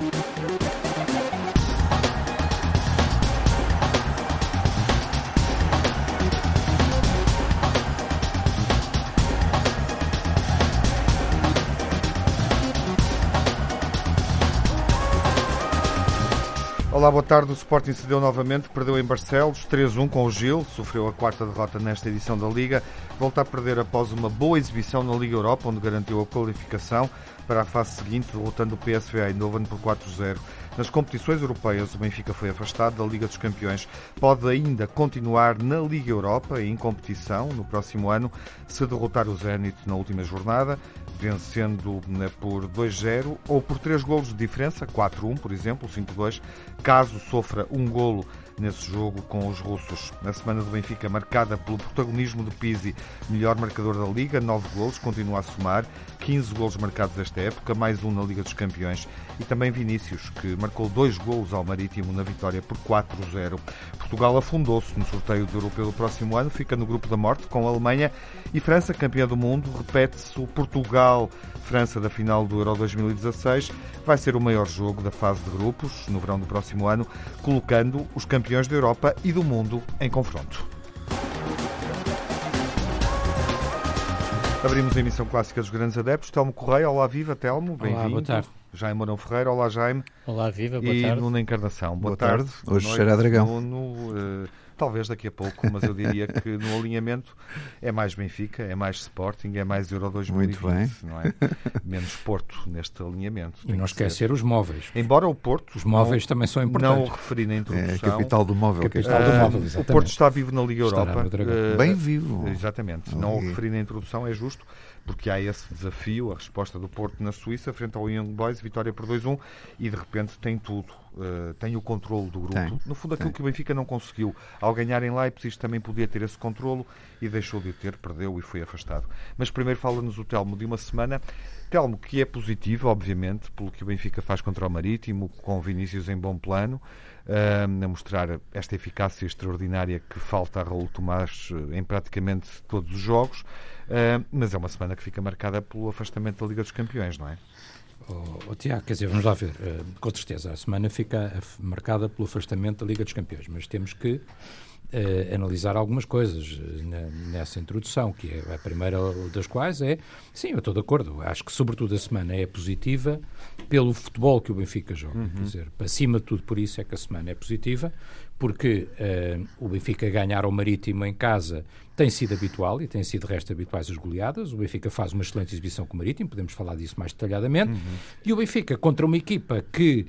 Música Olá, boa tarde. O Sporting cedeu novamente, perdeu em Barcelos, 3-1 com o Gil, sofreu a quarta derrota nesta edição da Liga, volta a perder após uma boa exibição na Liga Europa, onde garantiu a qualificação para a fase seguinte, derrotando o PSV Eindhoven por 4-0. Nas competições europeias, o Benfica foi afastado da Liga dos Campeões. Pode ainda continuar na Liga Europa, em competição, no próximo ano, se derrotar o Zenit na última jornada, vencendo né, por 2-0 ou por 3 golos de diferença, 4-1, por exemplo, 5-2, caso sofra um golo nesse jogo com os russos. Na semana do Benfica, marcada pelo protagonismo de Pizzi, melhor marcador da Liga, 9 golos, continua a somar, 15 golos marcados esta época, mais um na Liga dos Campeões. E também Vinícius, que marcou dois golos ao Marítimo na vitória por 4-0. Portugal afundou-se no sorteio do Europeu do próximo ano, fica no grupo da morte com a Alemanha e França, campeã do mundo. Repete-se o Portugal-França da final do Euro 2016. Vai ser o maior jogo da fase de grupos no verão do próximo ano, colocando os campeões da Europa e do mundo em confronto. Abrimos a emissão clássica dos grandes adeptos. Telmo Correia, olá viva, Telmo, bem-vindo. Olá, boa tarde. Jaime Mourão Ferreira, olá Jaime. Olá, viva, boa e tarde. Nuno Encarnação, boa, Boa tarde. tarde. Hoje Boa cheira a noite, dragão. Nuno, eh, talvez daqui a pouco, mas eu diria que no alinhamento é mais Benfica, é mais Sporting, é mais Euro 2020, Muito bem. não é? Menos Porto neste alinhamento. E não ser. esquecer os móveis. Embora o Porto, Os móveis não, também são não o importantes. referi na É introdução, a capital do móvel. que Capital do eh, móvel, o exatamente. Porto está vivo na Liga Estará Europa. eh, Bem vivo. Exatamente. Não o Ok. referi na introdução, é justo, porque há esse desafio, a resposta do Porto na Suíça, frente ao Young Boys, vitória por 2-1, e de repente tem tudo. Uh, tem o controle do grupo. Tem, no fundo, aquilo tem. que o Benfica não conseguiu. Ao ganhar em Leipzig também podia ter esse controlo e deixou de o ter, perdeu e foi afastado. Mas primeiro fala-nos o Telmo de uma semana. Telmo, que é positivo, obviamente, pelo que o Benfica faz contra o Marítimo, com Vinícius em bom plano, uh, a mostrar esta eficácia extraordinária que falta a Raul Tomás uh, em praticamente todos os jogos. Uh, mas é uma semana que fica marcada pelo afastamento da Liga dos Campeões, não é? Oh, oh, Tiago, quer dizer, vamos lá ver. eh, com certeza, a semana fica marcada pelo afastamento da Liga dos Campeões, mas temos que eh, analisar algumas coisas eh, na- nessa introdução, que é a primeira das quais é, sim, eu estou de acordo, acho que sobretudo a semana é positiva pelo futebol que o Benfica joga, quer dizer, acima de tudo por isso é que a semana é positiva, porque eh, o Benfica ganhar ao Marítimo em casa tem sido habitual e tem sido de resto habituais as goleadas. O Benfica faz uma excelente exibição com o Marítimo, podemos falar disso mais detalhadamente. E o Benfica contra uma equipa que,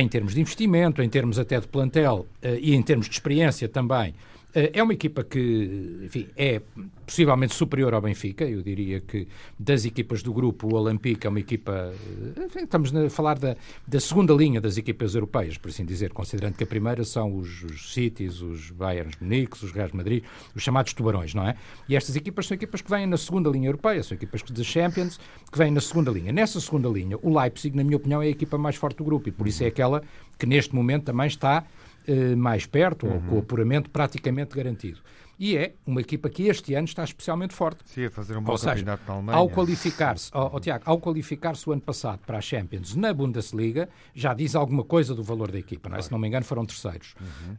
em termos de investimento, em termos até de plantel eh, e em termos de experiência também, é uma equipa que, enfim, é possivelmente superior ao Benfica. Eu diria que das equipas do grupo, o Olympique é uma equipa. eh, enfim, estamos a falar da, da segunda linha das equipas europeias, por assim dizer, considerando que a primeira são os, os Cities, os Bayern Munique, os Reais Madrid, os chamados tubarões, não é? E estas equipas são equipas que vêm na segunda linha europeia, são equipas de Champions que vêm na segunda linha. Nessa segunda linha, o Leipzig, na minha opinião, é a equipa mais forte do grupo e por isso é aquela que neste momento também está eh, mais perto, ou com o apuramento praticamente garantido. E é uma equipa que este ano está especialmente forte. Sim, a fazer um bom Ou seja, na Alemanha. ao qualificar-se, ó, ó, Tiago, ao qualificar-se o ano passado para a Champions na Bundesliga, já diz alguma coisa do valor da equipa, não é? Se não me engano, foram terceiros.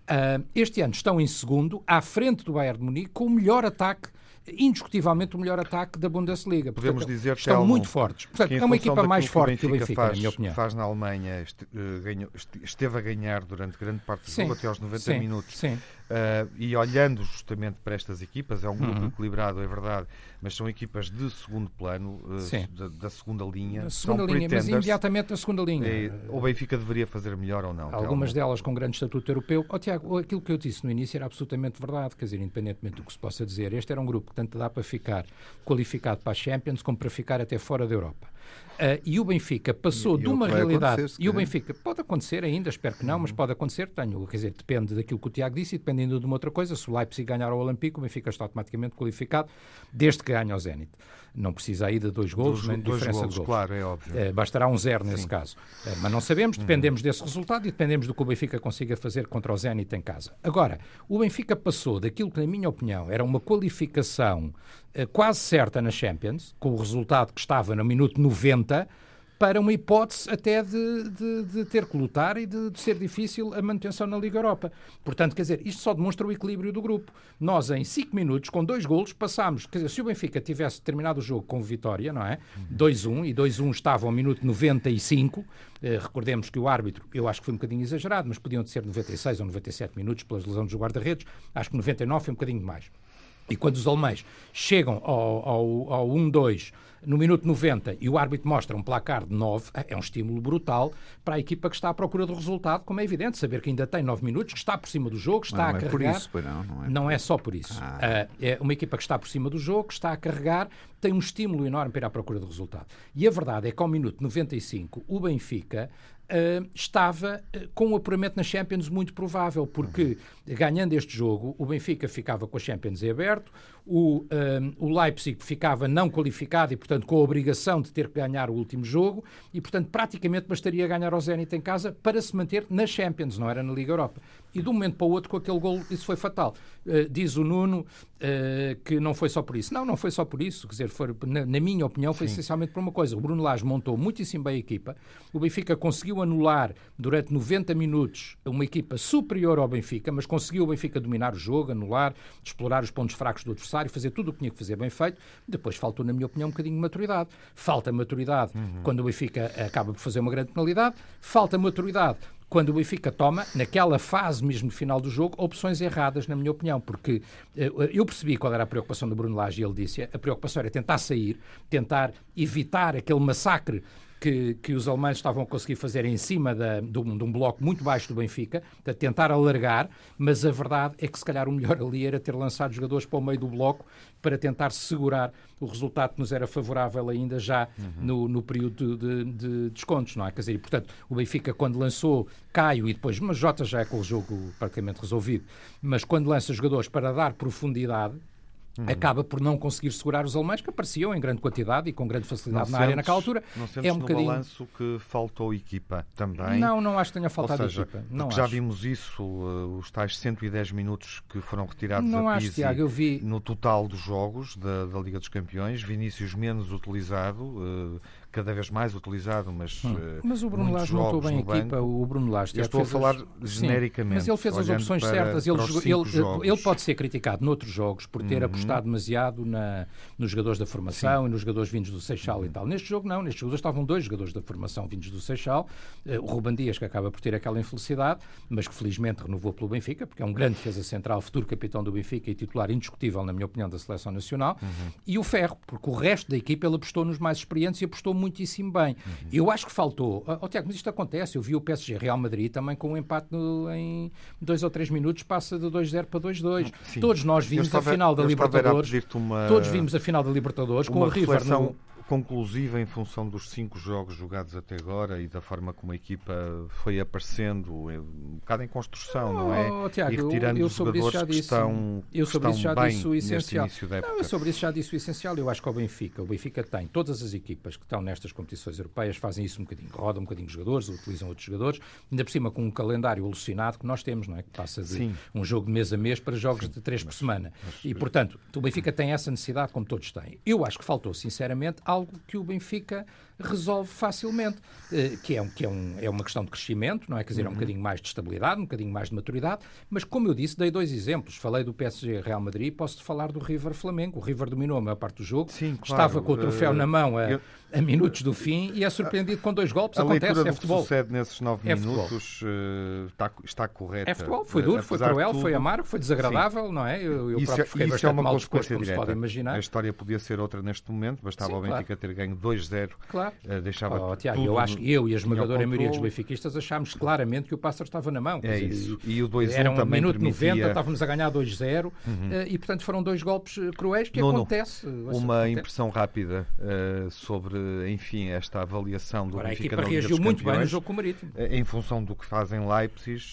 Ah, este ano estão em segundo, à frente do Bayern de Munique, com o melhor ataque, indiscutivelmente o melhor ataque da Bundesliga. Podemos Portanto, dizer, estão Telmo, muito fortes. Portanto, é uma equipa mais forte que o Benfica, faz, na minha opinião. faz na Alemanha, este- ganhou- este- esteve a ganhar durante grande parte do Sim, jogo, até aos 90 sim, minutos. Sim. Uh, e olhando justamente para estas equipas, é um grupo Uhum. equilibrado, é verdade, mas são equipas de segundo plano, uh, da, da segunda linha. São segunda linha, mas imediatamente na segunda linha. Eh, o Benfica deveria fazer melhor ou não? Algumas delas com grande estatuto europeu. Oh, Tiago, aquilo que eu disse no início era absolutamente verdade, quer dizer, independentemente do que se possa dizer, este era um grupo que tanto dá para ficar qualificado para a Champions como para ficar até fora da Europa. Ah, e o Benfica passou E- de o uma realidade. E o. Benfica pode acontecer ainda, espero que não, mas pode acontecer. Tenho, quer dizer, depende daquilo que o Tiago disse e dependendo de uma outra coisa. Se o Leipzig ganhar ao Olympique, o Benfica está automaticamente qualificado, desde que ganhe ao Zenit. Não precisa aí de dois golos, Dos- nem de dois diferença golos, de golos. claro, é óbvio. Eh, bastará um zero nesse Sim. caso. Eh, mas não sabemos, dependemos desse resultado e dependemos do que o Benfica consiga fazer contra o Zenit em casa. Agora, o Benfica passou daquilo que, na minha opinião, era uma qualificação eh, quase certa na Champions, com o resultado que estava no minuto 90, para uma hipótese até de, de, de ter que lutar e de, de, ser difícil a manutenção na Liga Europa. Portanto, quer dizer, isto só demonstra o equilíbrio do grupo. Nós, em 5 minutos, com dois golos, passámos. Quer dizer, se o Benfica tivesse terminado o jogo com vitória, não é? 2-1, e 2-1 estava ao minuto 95. Eh, recordemos que o árbitro, eu acho que foi um bocadinho exagerado, mas podiam ser 96 ou 97 minutos pelas lesões dos guarda-redes. Acho que 99 foi um bocadinho mais. E quando os alemães chegam ao, ao, ao 1-2 no minuto 90 e o árbitro mostra um placar de 9, é um estímulo brutal para a equipa que está à procura do resultado, como é evidente, saber que ainda tem 9 minutos, que está por cima do jogo, está não, a é carregar. Por isso, não, não, é, não é só por isso. Ah. Uh, é uma equipa que está por cima do jogo, que está a carregar, tem um estímulo enorme para ir à procura do resultado. E a verdade é que ao minuto 95 o Benfica Uh, estava uh, com um apuramento na Champions muito provável, porque ganhando este jogo, o Benfica ficava com a Champions em aberto, o, uh, o Leipzig ficava não qualificado e, portanto, com a obrigação de ter que ganhar o último jogo, e, portanto, praticamente bastaria ganhar ao Zenit em casa para se manter na Champions, não era na Liga Europa. E de um momento para o outro, com aquele gol, isso foi fatal. diz o Nuno que não foi só por isso. Não, não foi só por isso. Quer dizer, foi, na, na minha opinião, foi Sim. essencialmente por uma coisa. O Bruno Lage montou muitíssimo bem a equipa, o Benfica conseguiu anular durante 90 minutos uma equipa superior ao Benfica, mas conseguiu o Benfica dominar o jogo, anular, explorar os pontos fracos do adversário, fazer tudo o que tinha que fazer bem feito. Depois faltou, na minha opinião, um bocadinho de maturidade. Falta maturidade uhum. quando o Benfica acaba por fazer uma grande penalidade, falta maturidade quando o Benfica toma, naquela fase mesmo final do jogo, opções erradas, na minha opinião, porque uh, eu percebi qual era a preocupação do Bruno Lage e ele disse a preocupação era tentar sair, tentar evitar aquele massacre que, que os alemães estavam a conseguir fazer em cima da, de, um, de, um, bloco muito baixo do Benfica, de tentar alargar, mas a verdade é que se calhar o melhor ali era ter lançado jogadores para o meio do bloco para tentar segurar o resultado que nos era favorável ainda já uhum. no, no, período de, de, de, descontos, não é? Quer dizer, e, portanto, o Benfica quando lançou Caio e depois, mas Jota já é com o jogo praticamente resolvido, mas quando lança jogadores para dar profundidade, Uhum. acaba por não conseguir segurar os alemães que apareciam em grande quantidade e com grande facilidade não na área naquela altura. Não sentes é um no bocadinho... balanço que faltou equipa também? Não, não acho que tenha faltado Ou seja, equipa. Não já vimos isso, uh, os tais 110 minutos que foram retirados não a acho, Tiago, eu vi... no total dos jogos da, da Liga dos Campeões, Vinícius menos utilizado, uh, cada vez mais utilizado, mas. Hum. Uh, mas o Bruno Lage montou bem a equipa, o Bruno Lage. Eu estou a falar as... genericamente. Sim, mas ele fez as opções para, certas. Ele, ele, ele, pode ser criticado noutros jogos por ter uhum. apostado demasiado na, nos jogadores da formação Sim. e nos jogadores vindos do Seixal uhum. e tal. Neste jogo, não. Neste jogo estavam dois jogadores da formação vindos do Seixal. Uh, o Ruban Dias, que acaba por ter aquela infelicidade, mas que felizmente renovou pelo Benfica, porque é um grande defesa central, futuro capitão do Benfica e titular indiscutível, na minha opinião, da seleção nacional. Uhum. E o Ferro, porque o resto da equipa ele apostou nos mais experientes e apostou muitíssimo bem. Uhum. Eu acho que faltou. Oh, Tiago, mas isto acontece. Eu vi o PSG Real Madrid também com um empate no, em dois ou três minutos, passa de 2-0 para 2-2. Todos nós vimos estava, a final da Libertadores. Uma, todos vimos a final da Libertadores com o River no, conclusiva em função dos cinco jogos jogados até agora e da forma como a equipa foi aparecendo, um bocado em construção, não é? Oh, Tiago, e retirando eu, os jogadores disse, que estão, eu sobre isso já disse o essencial. Não, eu sobre isso já disse o essencial. Eu acho que o Benfica, o Benfica tem todas as equipas que estão nestas competições europeias fazem isso um bocadinho, rodam um bocadinho jogadores, utilizam outros jogadores, ainda por cima com um calendário alucinado que nós temos, não é? Que passa de Sim. um jogo de mês a mês para jogos Sim, de três por semana. Mas, e portanto, o Benfica tem essa necessidade como todos têm. Eu acho que faltou, sinceramente, algo que o Benfica resolve facilmente, eh, que, é, um, que é, um, é uma questão de crescimento, não é? Quer dizer, é um uhum. bocadinho mais de estabilidade, um bocadinho mais de maturidade, mas como eu disse, dei dois exemplos. Falei do PSG Real Madrid, posso falar do River Flamengo. O River dominou a maior parte do jogo, Sim, claro. estava com o troféu uh, na mão a, a, minutos do fim e é surpreendido com dois golpes. A Acontece, leitura é futebol. que sucede nesses nove é minutos uh, está, está correta. É futebol, foi duro, foi cruel, tudo... foi amargo, foi desagradável, Sim. não é? Eu, eu isso, próprio fiquei isso é uma mal disposto, como se pode imaginar. A história podia ser outra neste momento, bastava Sim, o Benfica claro. ter ganho 2-0. Claro. Uh, deixava oh, Tiago, eu acho que eu e a esmagadora maioria dos benfiquistas achámos claramente que o Pássaro estava na mão. É isso. E, o 2-1 Era um também minuto permitia... 90, estávamos a ganhar 2-0 uhum. uh, e, portanto, foram dois golpes eh, cruéis que acontece. Uma acontece. impressão rápida uh, sobre, enfim, esta avaliação do Agora, Benfica a equipa reagiu muito bem no jogo com o Marítimo. Em função do que fazem Leipzig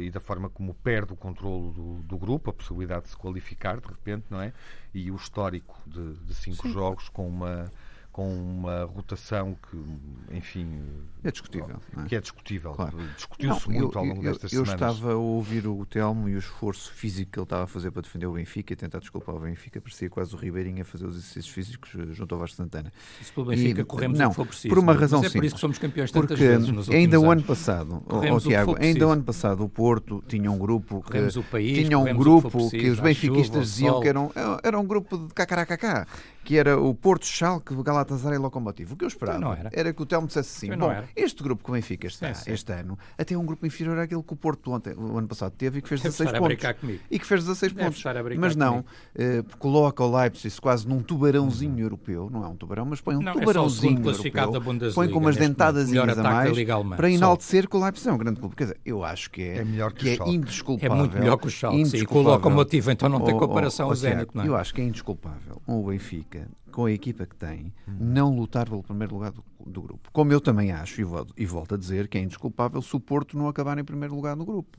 e da forma como perde o controle do, do, grupo, a possibilidade de se qualificar, de repente, não é? E o histórico de, de cinco Sim. jogos com uma com uma rotação que, enfim. É discutível. É? Que é discutível. Claro. Discutiu-se muito eu, ao longo eu, destas eu semanas. Eu estava a ouvir o Telmo e o esforço físico que ele estava a fazer para defender o Benfica e tentar desculpar o Benfica. Parecia quase o Ribeirinho a fazer os exercícios físicos junto ao Vasco Santana. Isso pelo Benfica e, corremos não, o que for preciso. Por uma razão mas é simples. por isso que somos campeões tantas porque vezes nos ainda o ano anos. passado, oh, Tiago, ainda o ano passado o Porto tinha um grupo que o país, tinha um grupo que, preciso, que os benfiquistas chuva, diziam que era um, era um grupo de cacaracacá, que era o Porto, Schalke, Galatasaray e Locomotivo. O que eu esperava era. era que o Telmo dissesse assim, bom, este grupo que o Benfica está Sim, sim. este ano, até é um grupo inferior àquele que o Porto ontem, o ano passado teve e que fez Deve 16 estar a pontos. E que fez 16 Deve pontos. Mas não, eh, coloca o Leipzig quase num tubarãozinho europeu, não é um tubarão, mas põe um Não, é o tubarãozinho classificado europeu, da Bundesliga põe com umas dentadas a mais para enaltecer que o Leipzig é um grande clube. Quer dizer, eu acho que é, É melhor que o que é Schalke. É indesculpável. muito melhor que o Schalke, sim. Com o indesculpável. Locomotivo, então não tem Oh, oh, comparação oh, ao Tiago, Zenit, não é? Eu acho que é indesculpável o Benfica, com a equipa que tem, não lutar pelo primeiro lugar do, do grupo. Como eu também acho, e volto, e volto a dizer, que é indesculpável se o Porto não acabar em primeiro lugar no grupo.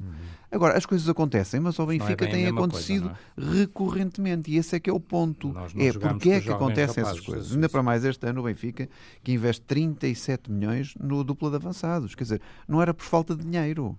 Agora, as coisas acontecem, mas ao Benfica bem a tem acontecido coisa, recorrentemente, e esse é que é o ponto. É porque é que acontecem rapazes, essas coisas. Ainda para mais este ano o Benfica, que investe 37 milhões no dupla de avançados. Quer dizer, não era por falta de dinheiro.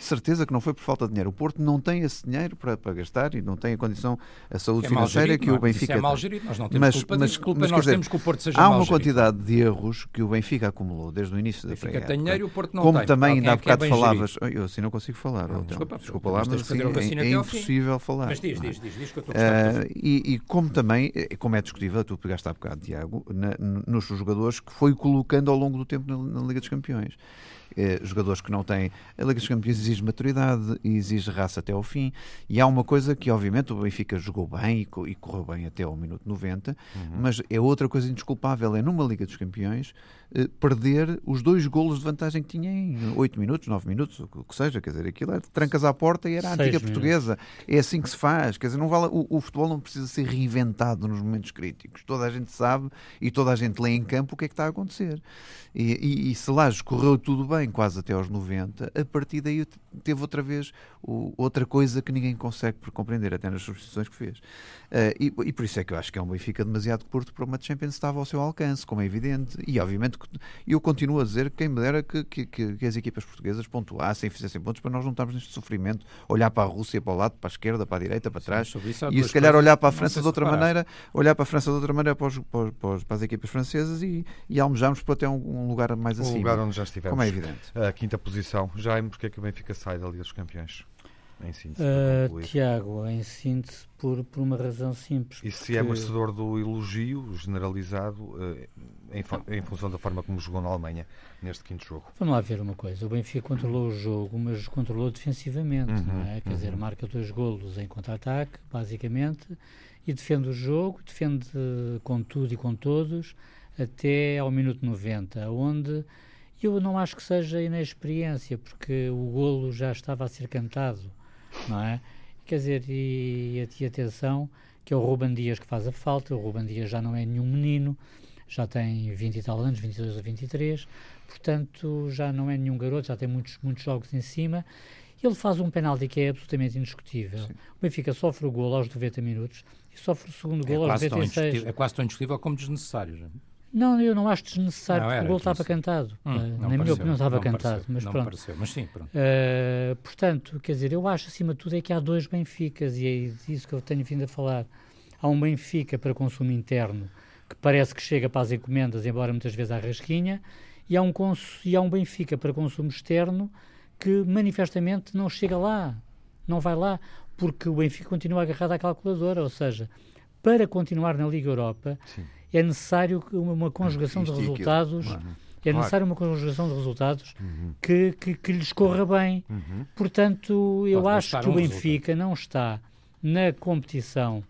Certeza que não foi por falta de dinheiro. O Porto não tem esse dinheiro para, para gastar e não tem a condição, a saúde É financeira gerido, que o não é? Isso Benfica é mal gerido, nós não temos Mas- culpa mas-. Culpa mas, nós dizer, temos que o Porto seja Há uma gerido. quantidade de erros que o Benfica acumulou desde o início da Benfica pré-época. tem dinheiro e o Porto não Como tem. também Quem ainda é há é bocado bem falavas. Eu assim não consigo falar. Telmo. desculpa, desculpa lá, mas assim é, é impossível falar. Mas diz, não é? diz, diz, diz que eu estou a de Ah, e, e como também, eh, como é discutível, tu pegaste há bocado, Tiago, na- nos jogadores que foi colocando ao longo do tempo na, na Liga dos Campeões. Eh, jogadores que não têm. A Liga dos Campeões exige maturidade e exige raça até ao fim. E há uma coisa que, obviamente, o Benfica jogou bem e, e correu bem até ao minuto 90, mas é outra coisa indesculpável: é numa Liga dos Campeões eh, perder os dois golos de vantagem que tinha em 8 minutos, 9 minutos, o que- seja. Quer dizer, aquilo era trancas à porta e era a antiga minutos. portuguesa. É assim que se faz. Quer dizer, não vale, o, o futebol não precisa ser reinventado nos momentos críticos. Toda a gente sabe e toda a gente lê em campo o que é que está a acontecer. E, e, e se lá correu tudo bem, quase até aos 90, a partir daí te- teve outra vez o- outra coisa que ninguém consegue compreender, até nas substituições que fez. Eh, e, e por isso é que eu acho que é um Benfica demasiado curto para uma Champions que estava ao seu alcance, como é evidente. E obviamente eu continuo a dizer que quem me dera que, que- que- as equipas portuguesas pontuassem e fizessem pontos para nós não estarmos neste sofrimento, olhar para a Rússia, para o lado, para a esquerda, para a direita, para trás. há E se calhar olhar para a França de outra maneira, olhar para a França de outra maneira para, os- para os- para os- para as equipas francesas e, e almejarmos para até um, um lugar mais O acima. lugar onde já estivemos. como é evidente. A quinta posição. Jaime, porque é que o Benfica sai da Liga dos Campeões? Em síntese, Uh. Tiago, em síntese, por, por uma razão simples. E se é merecedor do elogio generalizado eh, em, em função da forma como jogou na Alemanha neste quinto jogo? Vamos lá ver uma coisa. O Benfica controlou o jogo, mas controlou defensivamente, Uhum, não é? Quer dizer, marca dois golos em contra-ataque, basicamente, e defende o jogo, defende com tudo e com todos, até ao minuto 90, onde eu não acho que seja inexperiência, porque o golo já estava a ser cantado, não é? Quer dizer, e, e atenção, que é o Ruban Dias que faz a falta, o Ruban Dias já não é nenhum menino, já tem 20 e tal anos, 22 ou 23, portanto já não é nenhum garoto, já tem muitos, muitos jogos em cima. Ele faz um penalti que é absolutamente indiscutível. O Benfica sofre o gol aos 90 minutos e sofre o segundo É gol aos quase, tão 96. indiscutível, é quase tão indiscutível como desnecessário. já. Não, eu não acho desnecessário, Não, porque o gol estava cantado. Hum, não Na minha pareceu, opinião estava cantado, pareceu, mas não pronto. pareceu, mas sim, pronto. Uh, portanto, quer dizer, eu acho acima de tudo é que há dois Benficas e é disso que eu tenho vindo a falar. Há um Benfica para consumo interno que parece que chega para as encomendas, embora muitas vezes à rasquinha, e há um, e há um Benfica para consumo externo que manifestamente não chega lá, não vai lá, porque o Benfica continua agarrado à calculadora, ou seja, para continuar na Liga Europa Sim. É necessário que uma, uma conjugação de resultados é necessário uma conjugação de resultados Uhum. que, que, que lhes corra bem. Uhum. Portanto, eu Pode acho que o um Benfica não está na competição,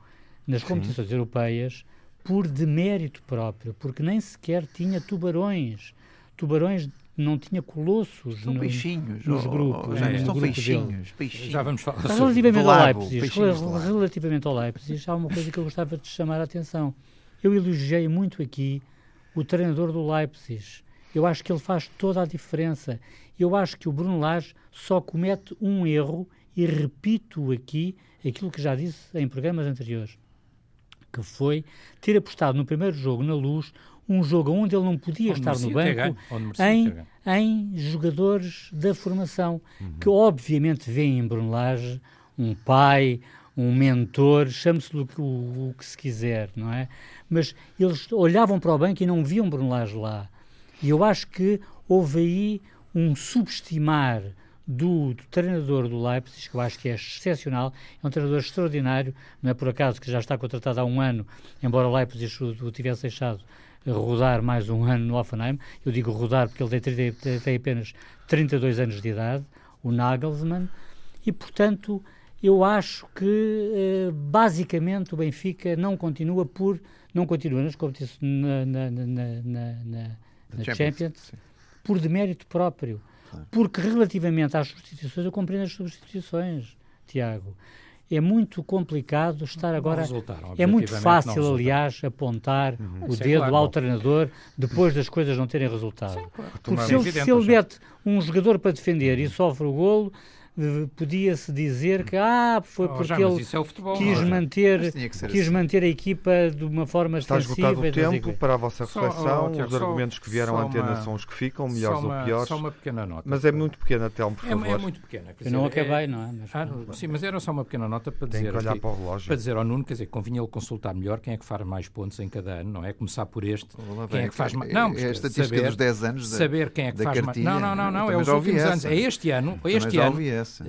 nas competições europeias, por demérito próprio, porque nem sequer tinha tubarões. Tubarões não tinha colossos São no, peixinhos. nos oh, grupos. oh, já é, são no grupo peixinhos, peixinhos. Já vamos falar sobre Relativamente do ao lago, Leipzig, relativamente ao Leipzig, há uma coisa que eu gostava de chamar a atenção. Eu elogiei muito aqui o treinador do Leipzig. Eu acho que ele faz toda a diferença. Eu acho que o Bruno Lage só comete um erro e repito aqui aquilo que já disse em programas anteriores, que foi ter apostado no primeiro jogo na luz um jogo onde ele não podia onde estar no banco em, em jogadores da formação, uhum. que obviamente vêem em Bruno Lage um pai, um mentor, chame-se o, o, o, que se quiser, não é? Mas eles olhavam para o banco e não viam Bruno Lage lá. E eu acho que houve aí um subestimar do, do, treinador do Leipzig, que eu acho que é excepcional, é um treinador extraordinário, não é por acaso que já está contratado há um ano, embora o Leipzig o, o tivesse deixado rodar mais um ano no Offenheim. Eu digo rodar porque ele tem, 30, tem apenas 32 anos de idade, o Nagelsmann, e portanto eu acho que eh, basicamente o Benfica não continua por não continua nas competições na, na, na, na, na Champions, Champions por demérito próprio. Claro. Porque relativamente às substituições, eu compreendo as substituições, Tiago é muito complicado estar agora. É muito fácil, aliás, apontar uhum. o é dedo claro, ao treinador depois das coisas não terem resultado. Sim, claro. Porque se ele, se ele mete um jogador para defender e sofre o golo, podia-se dizer que ah, foi oh, porque já, ele é futebol, quis, manter, quis assim. manter a equipa de uma forma Está esgotado o tempo para a vossa reflexão, só, oh, os argumentos que vieram à antena são os que ficam, melhores uma, ou piores. Só uma pequena nota. Mas é muito pequena, Telmo, por é, favor. É muito pequena. Eu não acabei, não é? Mas, ah, sim, mas era só uma pequena nota para dizer, olhar para, o relógio. para dizer ao Nuno, quer dizer, convinha ele consultar melhor quem é que faz mais pontos em cada ano, não é? Começar por este, quem é que faz mais... Não, é a estatística dos 10 anos Saber quem é que faz mais... Não, não, não, não, é os últimos anos. É este ano, este ano,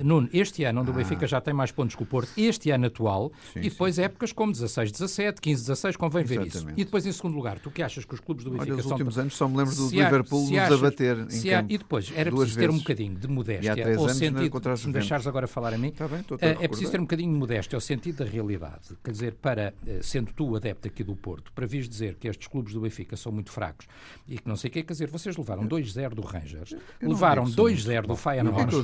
Nuno, este ano onde o Benfica já tem mais pontos que o Porto este ano atual sim, e depois sim. épocas como 16, 17, 15, 16, convém ver isso. E depois, em segundo lugar, tu que achas que os clubes do Benfica Olha, são... últimos anos só me lembro do Liverpool nos achas, abater em há, E depois, era preciso ter um bocadinho de modéstia ao sentido, se me deixares agora falar a mim, tá bem, eh, é preciso ter um bocadinho de modéstia ao sentido da realidade. Quer dizer, para, eh, sendo tu adepto aqui do Porto, para vires dizer que estes clubes do Benfica são muito fracos e que não sei o que, quer dizer, vocês levaram 2-0 do Rangers, levaram 2-0 do Feyenoord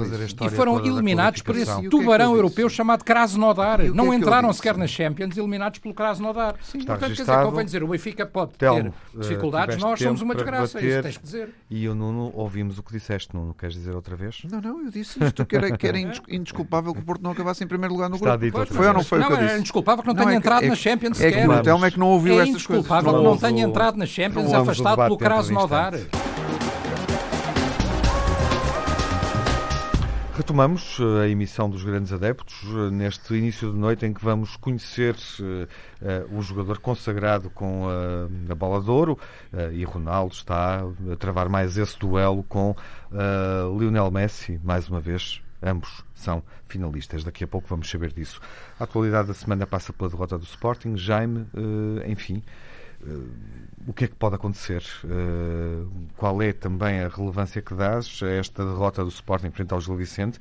e foram eliminados por esse é tubarão europeu chamado Krasnodar. Krasnodar. Não é entraram sequer nas Champions, eliminados pelo Krasnodar. Sim, Está Portanto, quer dizer, convém dizer, o Benfica pode Telmo, ter dificuldades, nós somos uma desgraça, é isso tens que dizer. E o Nuno, ouvimos o que disseste, Nuno, queres dizer outra vez? Não, não, eu disse isto, que era, que era indesculpável que o Porto não acabasse em primeiro lugar no grupo. Está foi ou não foi não, o que eu disse? É indesculpável que não tenha é entrado é, na Champions é sequer. É que o Telmo é que não ouviu é estas coisas. É indesculpável que não tenha entrado na Champions afastado pelo Krasnodar. Retomamos eh, a emissão dos Grandes Adeptos eh, neste início de noite em que vamos conhecer uh, uh, o jogador consagrado com a, a bola de ouro uh, e Ronaldo está a travar mais esse duelo com Lionel Messi, mais uma vez. Ambos são finalistas. Daqui a pouco vamos saber disso. A atualidade da semana passa pela derrota do Sporting. Jaime, enfim, o que é que pode acontecer? Uh, qual é também a relevância que dás a esta derrota do Sporting frente ao Gil Vicente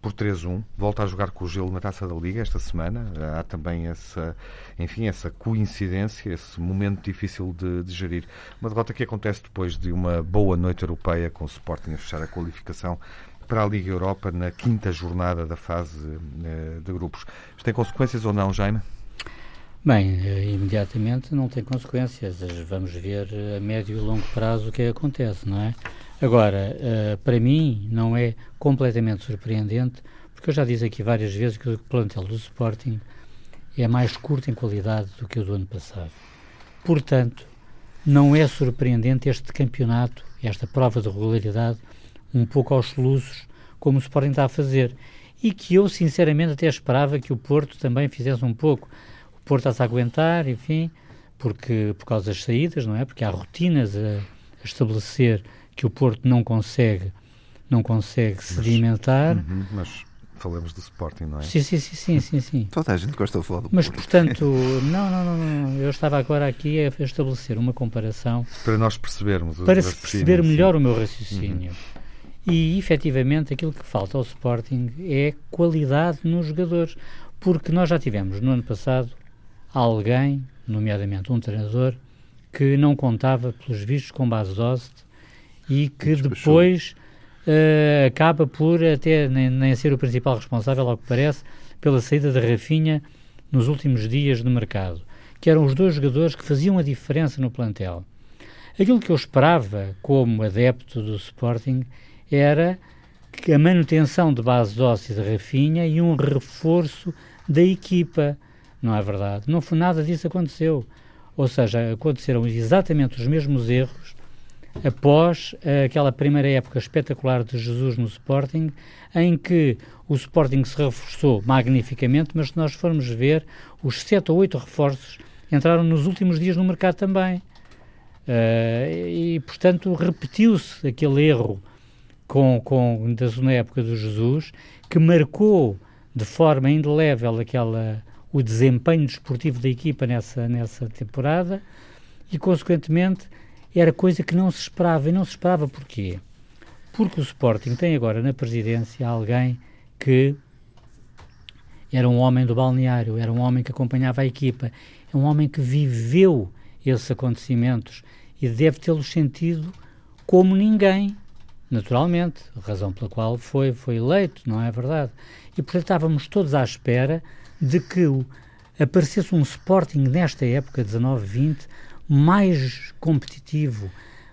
por 3-1? Volta a jogar com o Gil na Taça da Liga esta semana. Há também essa, enfim, essa coincidência, esse momento difícil de, de gerir. Uma derrota que acontece depois de uma boa noite europeia com o Sporting a fechar a qualificação para a Liga Europa na quinta jornada da fase uh, de grupos. Isto tem consequências ou não, Jaime? Bem, eh, imediatamente não tem consequências. Vamos ver eh, a médio e longo prazo o que acontece, não é? Agora, uh, para mim, não é completamente surpreendente, porque eu já disse aqui várias vezes que o plantel do Sporting é mais curto em qualidade do que o do ano passado. Portanto, não é surpreendente este campeonato, esta prova de regularidade, um pouco aos soluços, como o Sporting está a fazer. E que eu, sinceramente, até esperava que o Porto também fizesse um pouco Porto está-se a aguentar, enfim, porque, por causa das saídas, não é? Porque há rotinas a, a estabelecer que o Porto não consegue, não consegue sedimentar. Uhum, mas falamos do Sporting, não é? Sim, sim, sim, sim, sim, sim. Toda a gente gosta de falar do Mas, Porto. portanto, não, não, não, não, eu estava agora aqui a estabelecer uma comparação... Para nós percebermos Para se perceber melhor sim. o meu raciocínio. Uhum. E, efetivamente, aquilo que falta ao Sporting é qualidade nos jogadores. Porque nós já tivemos, no ano passado, alguém, nomeadamente um treinador, que não contava, pelos vistos, com base Dost e que depois uh, acaba por até nem, nem, ser o principal responsável, ao que parece, pela saída da Rafinha nos últimos dias do mercado, que eram os dois jogadores que faziam a diferença no plantel. Aquilo que eu esperava como adepto do Sporting era que a manutenção de base Dost e de Rafinha e um reforço da equipa não é verdade? Não foi nada disso aconteceu. Ou seja, aconteceram exatamente os mesmos erros após uh, aquela primeira época espetacular de Jesus no Sporting, em que o Sporting se reforçou magnificamente, mas se nós formos ver, os sete ou oito reforços entraram nos últimos dias no mercado também. Uh, e, portanto, repetiu-se aquele erro com, com, da época do Jesus, que marcou de forma indelével aquela, o desempenho desportivo da equipa nessa, nessa temporada e, consequentemente, era coisa que não se esperava. E não se esperava porquê? Porque o Sporting tem agora na presidência alguém que era um homem do balneário, era um homem que acompanhava a equipa, é um homem que viveu esses acontecimentos e deve tê-los sentido como ninguém, naturalmente, razão pela qual foi, foi eleito, não é verdade? E portanto estávamos todos à espera de que aparecesse um Sporting nesta época, 19-20, mais competitivo,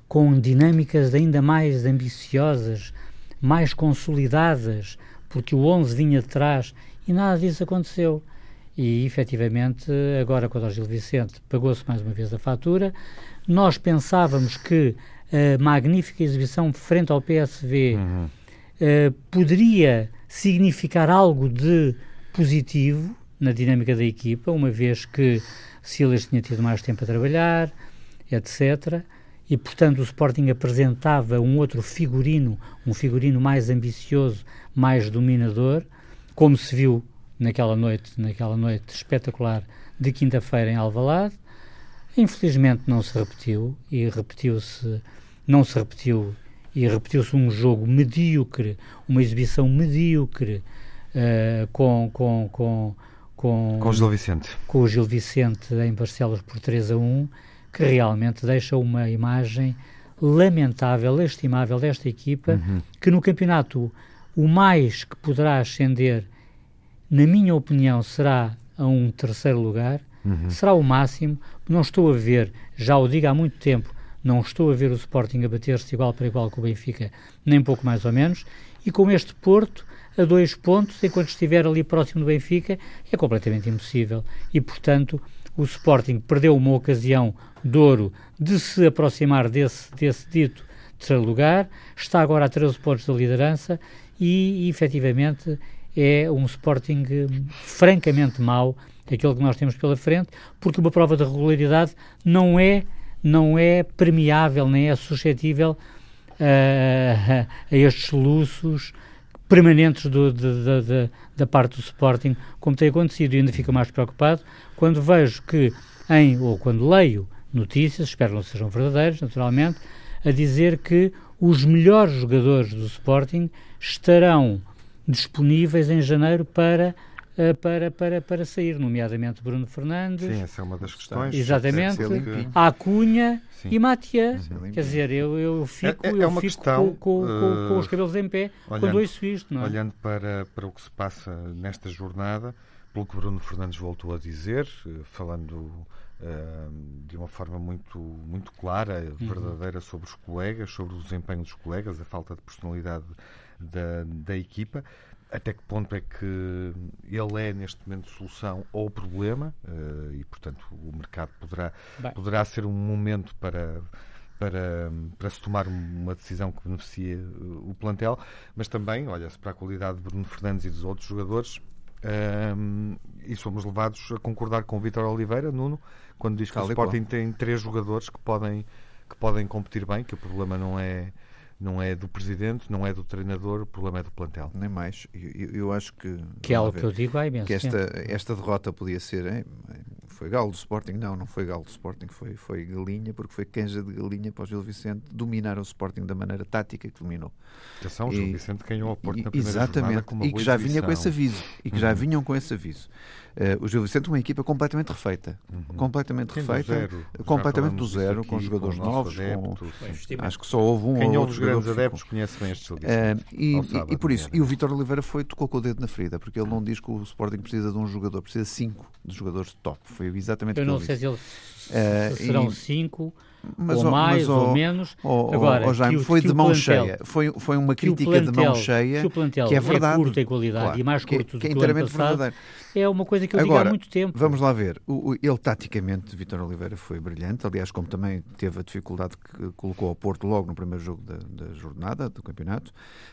com dinâmicas ainda mais ambiciosas, mais consolidadas, porque o 11 vinha de trás e nada disso aconteceu. E efetivamente, agora com o Gil Vicente, pagou-se mais uma vez a fatura. Nós pensávamos que a magnífica exibição frente ao PSV uhum. uh, poderia significar algo de positivo na dinâmica da equipa, uma vez que Silas tinha tido mais tempo a trabalhar, etc. E, portanto, o Sporting apresentava um outro figurino, um figurino mais ambicioso, mais dominador, como se viu naquela noite, naquela noite espetacular de quinta-feira em Alvalade. Infelizmente não se repetiu e repetiu-se, não se repetiu e repetiu-se um jogo medíocre, uma exibição medíocre uh, com, com, com, com, com o Gil Vicente. Com o Gil Vicente em Barcelos por 3 a 1, que realmente deixa uma imagem lamentável, lastimável desta equipa, uhum. que no campeonato o mais que poderá ascender, na minha opinião, será a um terceiro lugar, uhum. será o máximo. Não estou a ver, já o digo há muito tempo, não estou a ver o Sporting a bater-se igual para igual com o Benfica, nem pouco mais ou menos, e com este Porto a dois pontos, enquanto estiver ali próximo do Benfica, é completamente impossível. E, portanto, o Sporting perdeu uma ocasião de ouro de se aproximar desse, desse dito terceiro lugar, está agora a 13 pontos da liderança e, efetivamente, é um Sporting francamente mau, aquele que nós temos pela frente, porque uma prova de regularidade não é, não é premiável, nem é suscetível a, a estes luxos permanentes do, de, de, de, da parte do Sporting, como tem acontecido, e ainda fico mais preocupado quando vejo que, em, ou quando leio notícias, espero que não sejam verdadeiras, naturalmente, a dizer que os melhores jogadores do Sporting estarão disponíveis em janeiro para para, para, para sair, nomeadamente Bruno Fernandes. Sim, essa é uma das questões. Exatamente. A Acunha e Matia. Quer dizer, eu, eu fico, é, é eu fico questão, com, com, com, com, os cabelos em pé olhando, quando ouço isto. Não é? Olhando para, para o que se passa nesta jornada, pelo que Bruno Fernandes voltou a dizer, eh, falando Uh, de uma forma muito, muito clara, uhum. verdadeira sobre os colegas, sobre o desempenho dos colegas, a falta de personalidade da, da equipa até que ponto é que ele é neste momento solução ou problema uh, e portanto o mercado poderá poderá ser um momento para para, para se tomar uma decisão que beneficie eh, o plantel, mas também olha-se para a qualidade de Bruno Fernandes e dos outros jogadores um, eh, e somos levados a concordar com o Vitor Oliveira, Nuno, quando diz que o Sporting tem três jogadores que podem, que podem competir bem, que o problema não é não é do presidente, não é do treinador, o problema é do plantel. Nem mais. Eu, eu acho que. Que é algo ver, que eu digo há imenso. Que esta, esta derrota podia ser. Hein, foi galo do Sporting? Não, não foi galo do Sporting, foi, foi galinha, porque foi canja de galinha para o Gil Vicente dominar o Sporting da maneira tática que dominou. Atenção, o Gil Vicente ganhou ao Porto na primeira Exatamente, com uma e que já vinha com esse aviso. E que uhum. já vinham com esse aviso. Uh, o Gil Vicente é uma equipa completamente refeita. Uhum. Completamente Quem refeita. Do zero, completamente do zero, aqui, com jogadores com novos. Com, acho que só houve um Quem ou outro os grandes adeptos conhece bem este Gil Vicente. Uh, e, e, e, por isso, e o Vitor Oliveira foi, tocou com o dedo na ferida, porque ele não diz que o Sporting precisa de um jogador, precisa de cinco de jogadores de top. Foi exatamente o que ele sei se, eles, uh, serão e, cinco. mas, ou mais, ou, ou menos. Agora, Jaime, foi de mão plantel, cheia. Foi, foi uma crítica plantel, de mão cheia que, o plantel que é verdade. É curto em qualidade claro, e mais curto que, do que, é inteiramente passado, verdadeiro é uma coisa que eu Agora, digo há muito tempo. Vamos lá ver. O, o, ele, taticamente, Vitor Oliveira foi brilhante. Aliás, como também teve a dificuldade que colocou ao Porto logo no primeiro jogo da, da jornada, do campeonato.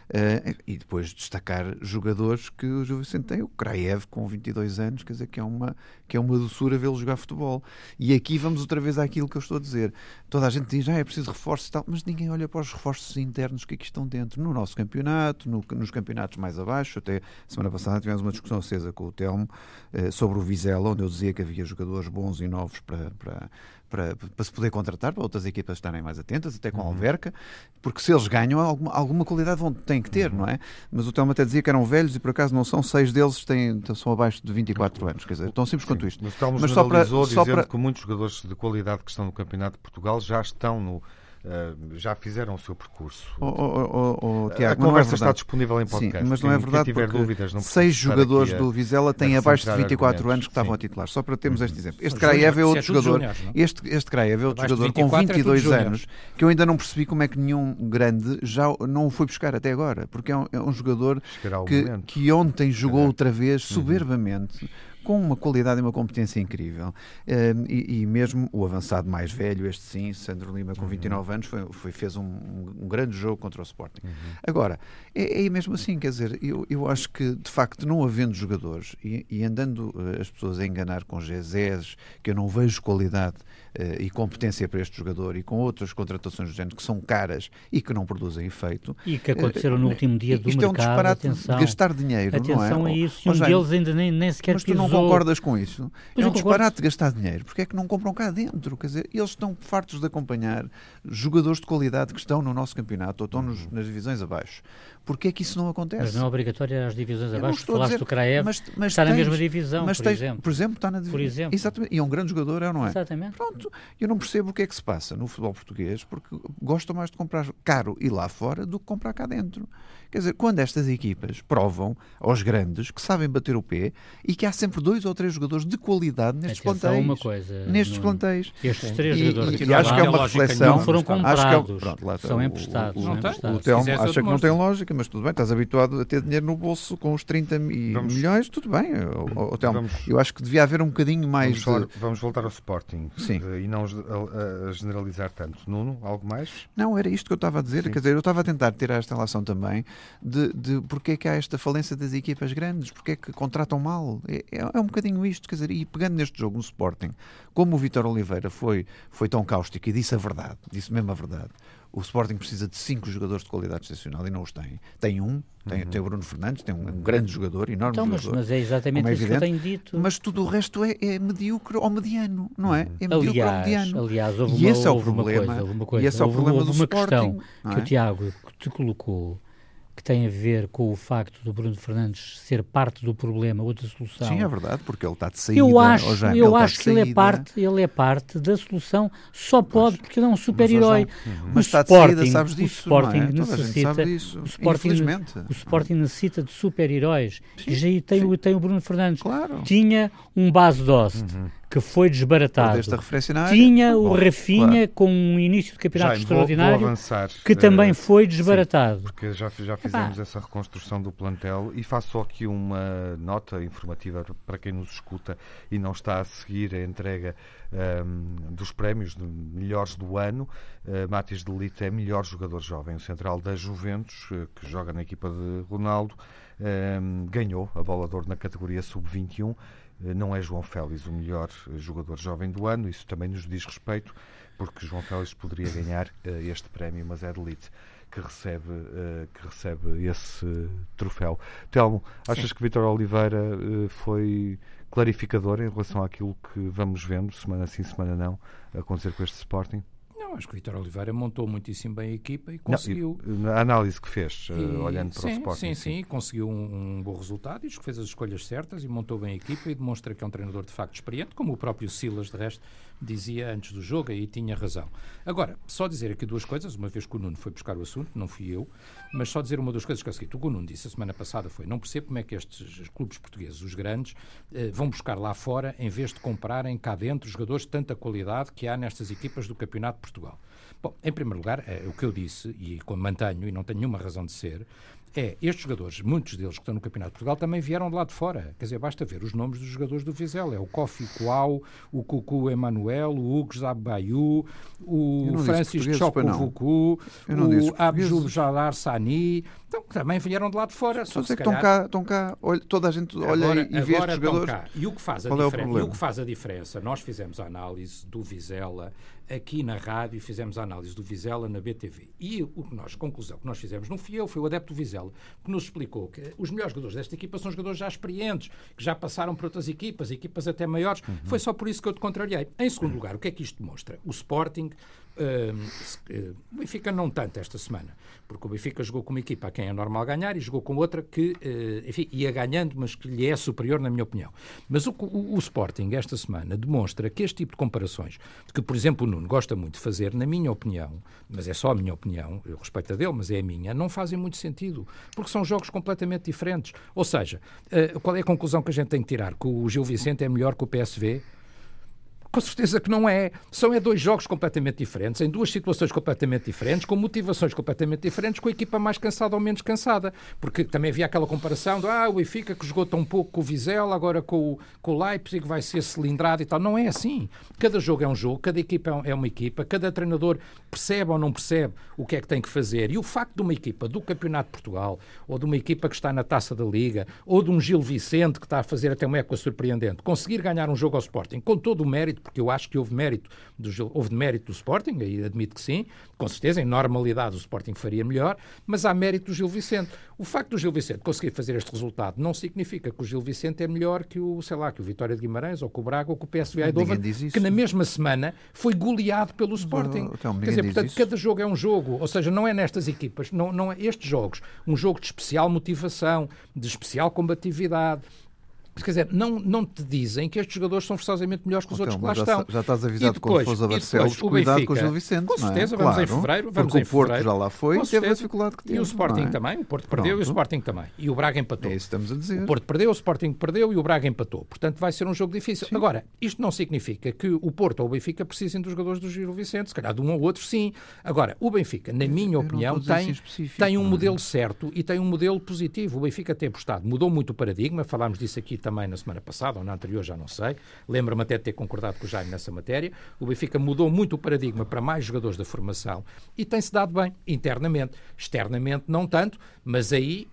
Uh, e depois destacar jogadores que o Gil Vicente tem. O Kraev, com 22 anos, quer dizer, que é uma, que é uma doçura vê-lo jogar futebol. E aqui vamos outra vez àquilo que eu estou a dizer. Toda a gente diz, ah, é preciso reforços e tal, mas ninguém olha para os reforços internos que aqui estão dentro. No nosso campeonato, no, nos campeonatos mais abaixo. Até semana passada tivemos uma discussão acesa com o Telmo sobre o Vizela, onde eu dizia que havia jogadores bons e novos para, para, para, para, se poder contratar, para outras equipas estarem mais atentas, até com a uhum. Alverca, porque se eles ganham, alguma, alguma qualidade vão, têm que ter, uhum. não é? Mas o Telmo até dizia que eram velhos e por acaso não são, seis deles têm, são abaixo de 24 anos, quer dizer, tão simples quanto isto. Mas o Telmo só para, só para... que muitos jogadores de qualidade que estão no Campeonato de Portugal já estão no Uh, já fizeram o seu percurso. Oh, oh, oh, Tiago, a conversa é está disponível em podcast. Sim, mas não é verdade tiver dúvidas, não seis jogadores do Vizela têm abaixo de 24 anos que estavam a titular. Só para termos este exemplo. Este Kraev é outro é jogador. Júniors, este, este Kraev é outro jogador com 22 é anos que eu ainda não percebi como é que nenhum grande já não o foi buscar até agora. Porque é um, é um jogador que, que ontem jogou outra vez uhum. Com uma qualidade e uma competência incrível. Ehm, e, e, mesmo o avançado mais velho, este sim, Sandro Lima, com 29 uhum. anos, foi, foi fez um, um, grande jogo contra o Sporting. Uhum. Agora, é, é, mesmo assim, quer dizer, eu, eu acho que, de facto, não havendo jogadores e, e andando eh, as pessoas a enganar com GZs, que eu não vejo qualidade uh, e competência para este jogador, e com outras contratações do género que são caras e que não produzem efeito. E que aconteceram uh, no último dia do isto mercado. Isto é um disparate atenção, de gastar dinheiro, atenção não é? a isso, e um deles ainda nem, nem sequer Mas tu não concordas com isso? Pois é um disparate de gastar dinheiro. Porque é que não compram cá dentro? Quer dizer, eles estão fartos de acompanhar jogadores de qualidade que estão no nosso campeonato ou estão nos, nas divisões abaixo. Porquê é que isso não acontece? Mas não é obrigatório as divisões abaixo. Falaste dizer, do Kraev, mas, mas está tens, na mesma divisão, mas por tens, exemplo. Por exemplo, está na divisão. Por exemplo. Exatamente. E é um grande jogador, é ou não é? Exatamente. Pronto. Eu não percebo o que é que se passa no futebol português, porque gostam mais de comprar caro e lá fora do que comprar cá dentro. Quer dizer, quando estas equipas provam aos grandes que sabem bater o pé e que há sempre dois ou três jogadores de qualidade nestes Atenção plantéis. uma coisa. Nestes no... plantéis. Estes três e, jogadores. E, e acho que é uma reflexão. Não foram comprados. Acho que é, pronto, lá, são emprestados. O, o, o, o Telmo acha que não tem lógica, mas tudo bem, estás habituado a ter dinheiro no bolso com os 30 vamos, milhões, tudo bem. O, Telmo, vamos, eu acho que devia haver um bocadinho mais. Vamos, de... vamos voltar ao Sporting Sim. Eh, e não a, a, generalizar tanto. Nuno, algo mais? Não, era isto que eu estava a dizer. Sim. Quer dizer, eu estava a tentar tirar esta relação também de, de porque é que há esta falência das equipas grandes, porque é que contratam mal. É, é, é, um bocadinho isto, quer dizer, e pegando neste jogo no Sporting, como o Vitor Oliveira foi, foi tão cáustico e disse a verdade, disse mesmo a verdade, o Sporting precisa de cinco jogadores de qualidade excepcional e não os tem. Tem um, tem, uhum. tem o Bruno Fernandes, tem um, um grande jogador, enorme então, jogador. Mas, é exatamente é isso que eu tenho dito. Mas tudo o resto é, é medíocre ou mediano, não é? É medíocre aliás, ou mediano. Aliás, houve uma, e esse é o problema. Coisa, uma coisa, e esse é o problema do uma Sporting, questão que é? o Tiago te colocou que tem a ver com o facto do Bruno Fernandes ser parte do problema ou da solução. Sim, é verdade, porque ele está de saída. Eu acho, já, eu acho que ele é, parte, ele é parte da solução, só pode pois, porque ele é um super-herói. Uhum. Mas está de saída, sabes disso, o Sporting é? necessita, O Sporting, o Sporting necessita de super-heróis. E já tem, o, tem o Bruno Fernandes. Claro. Tinha um base Dost. Uhum que foi desbaratado. Tinha o Rafinha claro. com um início de campeonato Jaime, extraordinário vou, vou avançar, que uh, também foi desbaratado. Sim, porque já, já fizemos Epá. essa reconstrução do plantel e faço aqui uma nota informativa para quem nos escuta e não está a seguir a entrega um, ehm, dos prémios de melhores do ano. Uh, Matis de Lito é melhor jogador jovem, o central da Juventus, uh, que joga na equipa de Ronaldo, um, ehm, ganhou a bola de ouro na categoria sub-21 eh, não é João Félix o melhor jogador jovem do ano, isso também nos diz respeito, porque João Félix poderia ganhar este prémio, mas é de elite que recebe, que recebe esse troféu. Telmo, achas Sim. que Vitor Oliveira foi clarificador em relação àquilo que vamos vendo, semana sim, semana não, acontecer com este Sporting? Não, acho que o Vitor Oliveira montou muitíssimo bem a equipa e conseguiu. Não, a análise que fez, e, olhando para sim, o Sporting. Sim, sim, sim, conseguiu um, um, bom resultado e acho que fez as escolhas certas e montou bem a equipa e demonstra que é um treinador de facto experiente, como o próprio Silas, de resto, dizia antes do jogo e tinha razão. Agora, só dizer aqui duas coisas, uma vez que o Nuno foi buscar o assunto, não fui eu, mas só dizer uma das coisas que é o seguinte, o que o Nuno disse a semana passada foi, não percebo como é que estes clubes portugueses, os grandes, eh, vão buscar lá fora em vez de comprarem cá dentro jogadores de tanta qualidade que há nestas equipas do Campeonato Portugal. Bom, em primeiro lugar, é, o que eu disse, e mantenho, e não tenho nenhuma razão de ser, é, estes jogadores, muitos deles que estão no Campeonato de Portugal, também vieram de lá de fora. Quer dizer, basta ver os nomes dos jogadores do Vizela. É o Kofi Coau, o Cucu Emanuel, o Hugo Zabayu, o Francis Chocovucu, o Abjub Jalar Sani. Então, também vieram de lá de fora. Só que estão cá, estão cá olha, toda a gente olha agora, e vê estes jogadores. Cá. E o, que faz a Qual é o e o que faz a diferença? Nós fizemos a análise do Vizela aqui na rádio, fizemos a análise do Vizela na BTV. E o que nós, a conclusão que nós fizemos, não fui eu, foi o adepto do Vizela, que nos explicou que os melhores jogadores desta equipa são jogadores já experientes, que já passaram por outras equipas, equipas até maiores. Uhum. Foi só por isso que eu te contrariei. Em segundo lugar, o que é que isto demonstra? O Sporting Uh, o Benfica não tanto esta semana, porque o Benfica jogou com uma equipa a quem é normal ganhar e jogou com outra que, uh, enfim, ia ganhando, mas que lhe é superior, na minha opinião. Mas o, o, o, Sporting, esta semana, demonstra que este tipo de comparações, que, por exemplo, o Nuno gosta muito de fazer, na minha opinião, mas é só a minha opinião, eu respeito a dele, mas é a minha, não fazem muito sentido, porque são jogos completamente diferentes. Ou seja, uh, qual é a conclusão que a gente tem que tirar? Que o Gil Vicente é melhor que o PSV? Com certeza que não é. São é dois jogos completamente diferentes, em duas situações completamente diferentes, com motivações completamente diferentes, com a equipa mais cansada ou menos cansada. Porque também havia aquela comparação de ah, o Benfica que jogou tão pouco com o Vizela, agora com o, com o Leipzig vai ser cilindrado e tal. Não é assim. Cada jogo é um jogo, cada equipa é, é uma equipa, cada treinador percebe ou não percebe o que é que tem que fazer. E o facto de uma equipa do Campeonato de Portugal, ou de uma equipa que está na Taça da Liga, ou de um Gil Vicente que está a fazer até uma época surpreendente, conseguir ganhar um jogo ao Sporting com todo o mérito porque eu acho que houve mérito do, houve mérito do Sporting, aí admito que sim, com certeza, em normalidade o Sporting faria melhor, mas há mérito do Gil Vicente. O facto do Gil Vicente conseguir fazer este resultado não significa que o Gil Vicente é melhor que o, sei lá, que o Vitória de Guimarães, ou que o Braga, ou que o PSV Eindhoven, que na mesma semana foi goleado pelo Sporting. Então, Quer dizer, portanto, isso. cada jogo é um jogo, ou seja, não é nestas equipas, não, não é estes jogos, um jogo de especial motivação, de especial combatividade, Quer dizer, não, não te dizem que estes jogadores são forçosamente melhores que os outros que lá já, estão. Já estás avisado depois, quando fores a Barcelos, cuidado Benfica, com o Gil Vicente. Com certeza, é? vamos claro, em fevereiro. Vamos porque em o Porto fevereiro, já lá foi e teve a dificuldade que teve. E o Sporting é? também. O Porto perdeu Pronto. e o Sporting também. E o Braga empatou. É isso que estamos a dizer. O Porto perdeu, o Sporting perdeu e o Braga empatou. Portanto, vai ser um jogo difícil. Sim. Agora, isto não significa que o Porto ou o Benfica precisem dos jogadores do Gil Vicente. Se calhar de um ou outro, sim. Agora, o Benfica, na minha opinião, tem, tem um modelo certo e tem um modelo positivo. O Benfica tem apostado. Mudou muito o paradigma. Falámos disso aqui também na semana passada ou na anterior, já não sei. Lembro-me até de ter concordado com o Jaime nessa matéria. O Benfica mudou muito o paradigma para mais jogadores da formação e tem-se dado bem, internamente. Externamente, não tanto, mas aí,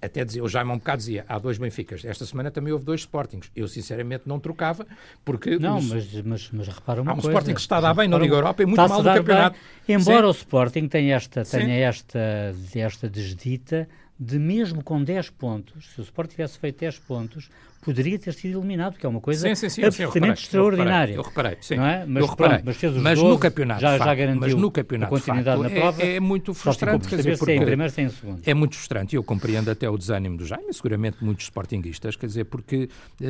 até dizer, o Jaime há um bocado dizia, há dois Benficas. Esta semana também houve dois Sportings. Eu, sinceramente, não trocava, porque... Não, os... mas, mas, mas repara uma há um coisa... Sporting que está a dar bem na Liga Europa e muito mal no campeonato. Bem, embora Sim. o Sporting tenha esta, tenha esta, esta desdita de mesmo com 10 pontos, se o Sport tivesse feito 10 pontos, poderia ter sido eliminado, que é uma coisa sim, sim, sim, absolutamente sim, extraordinária. Eu reparei, sim. Não é? Mas, eu reparei. Pronto, mas, mas 12, no campeonato já, facto, já garantiu mas no campeonato a continuidade facto, na prova. É, é muito frustrante, quer dizer, porque, em primeiro sem em segundo. É muito frustrante e eu compreendo até o desânimo do Jaime, seguramente muitos sportinguistas, quer dizer, porque uh,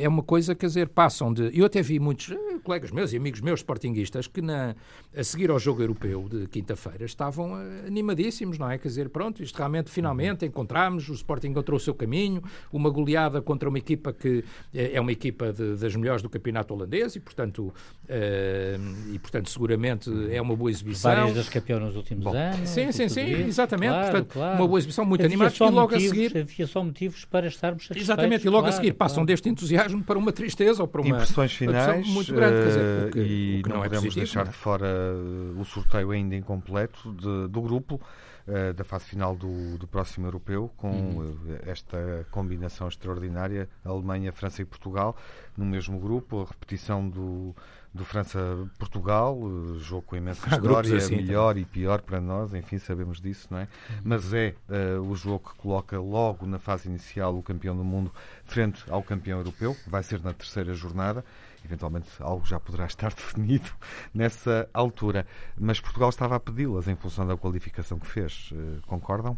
é uma coisa, quer dizer, passam de... Eu até vi muitos uh, colegas meus e amigos meus sportinguistas que na, a seguir ao jogo europeu de quinta-feira estavam uh, animadíssimos, não é? Quer dizer, pronto, isto realmente, finalmente, encontramos, o Sporting encontrou o seu caminho, uma goleada contra uma equipa que é, é uma equipa de, das melhores do campeonato holandês e, portanto, uh, e, portanto, seguramente é uma boa exibição. Várias das campeões nos últimos Bom, anos. Sim, sim, sim, isso. exatamente. Claro, portanto, claro. uma boa exibição muito animada e logo motivos, a seguir. Havia só motivos para estarmos satisfeitos. Exatamente, e logo claro, a seguir passam deste entusiasmo para uma tristeza ou para uma. Impressões finais. muito grande, quer dizer, porque, e não, não, é podemos positivo, deixar não é? de fora o sorteio ainda incompleto de, do grupo. Uh, da fase final do, do próximo europeu, com uhum. esta combinação extraordinária, Alemanha, França e Portugal, no mesmo grupo, a repetição do, do França-Portugal, uh, jogo com imensa história, assim, melhor também. e pior para nós, enfim, sabemos disso, não é? Uhum. Mas é uh, o jogo que coloca logo na fase inicial o campeão do mundo frente ao campeão europeu, vai ser na terceira jornada eventualmente algo já poderá estar definido nessa altura. Mas Portugal estava a pedi-las em função da qualificação que fez. Uh, concordam?